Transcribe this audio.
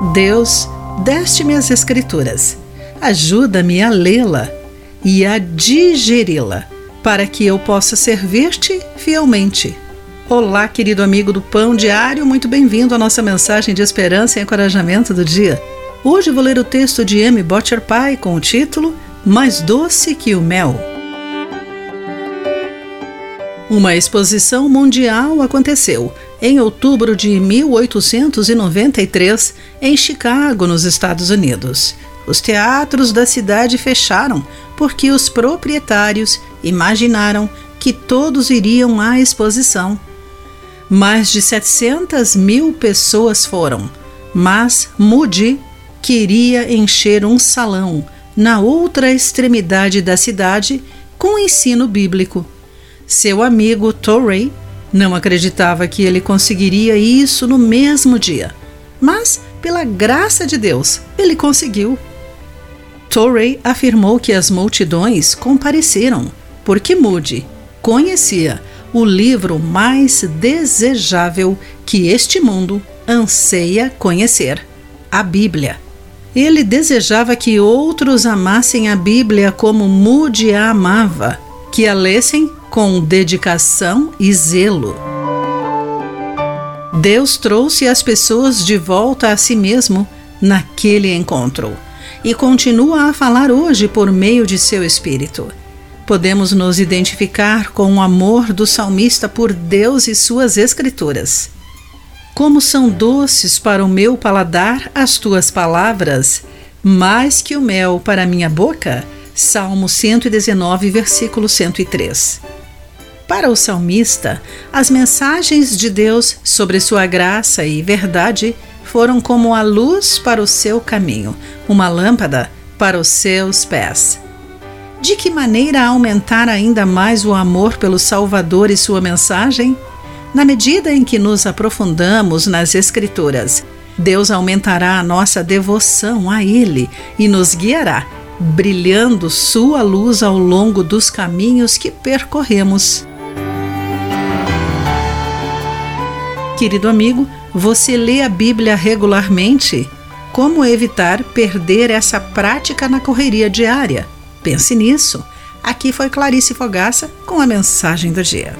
Deus, deste-me as Escrituras. Ajuda-me a lê-la e a digeri-la, para que eu possa servir-te fielmente. Olá, querido amigo do Pão Diário, muito bem-vindo à nossa mensagem de esperança e encorajamento do dia. Hoje vou ler o texto de M. Butcher Pie com o título Mais Doce que o Mel. Uma exposição mundial aconteceu em outubro de 1893 em Chicago, nos Estados Unidos. Os teatros da cidade fecharam porque os proprietários imaginaram que todos iriam à exposição. Mais de 700 mil pessoas foram, mas Moody queria encher um salão na outra extremidade da cidade com ensino bíblico. Seu amigo Torrey não acreditava que ele conseguiria isso no mesmo dia, mas, pela graça de Deus, ele conseguiu. Torrey afirmou que as multidões compareceram porque Moody conhecia o livro mais desejável que este mundo anseia conhecer: a Bíblia. Ele desejava que outros amassem a Bíblia como Moody a amava, que a lessem com dedicação e zelo. Deus trouxe as pessoas de volta a si mesmo naquele encontro e continua a falar hoje por meio de seu Espírito. Podemos nos identificar com o amor do salmista por Deus e suas Escrituras. Como são doces para o meu paladar as tuas palavras, mais que o mel para minha boca. Salmo 119, versículo 103. Para o salmista, as mensagens de Deus sobre sua graça e verdade foram como a luz para o seu caminho, uma lâmpada para os seus pés. De que maneira aumentar ainda mais o amor pelo Salvador e sua mensagem? Na medida em que nos aprofundamos nas Escrituras, Deus aumentará a nossa devoção a Ele e nos guiará, brilhando Sua luz ao longo dos caminhos que percorremos. Querido amigo, você lê a Bíblia regularmente? Como evitar perder essa prática na correria diária? Pense nisso. Aqui foi Clarice Fogaça com a mensagem do dia.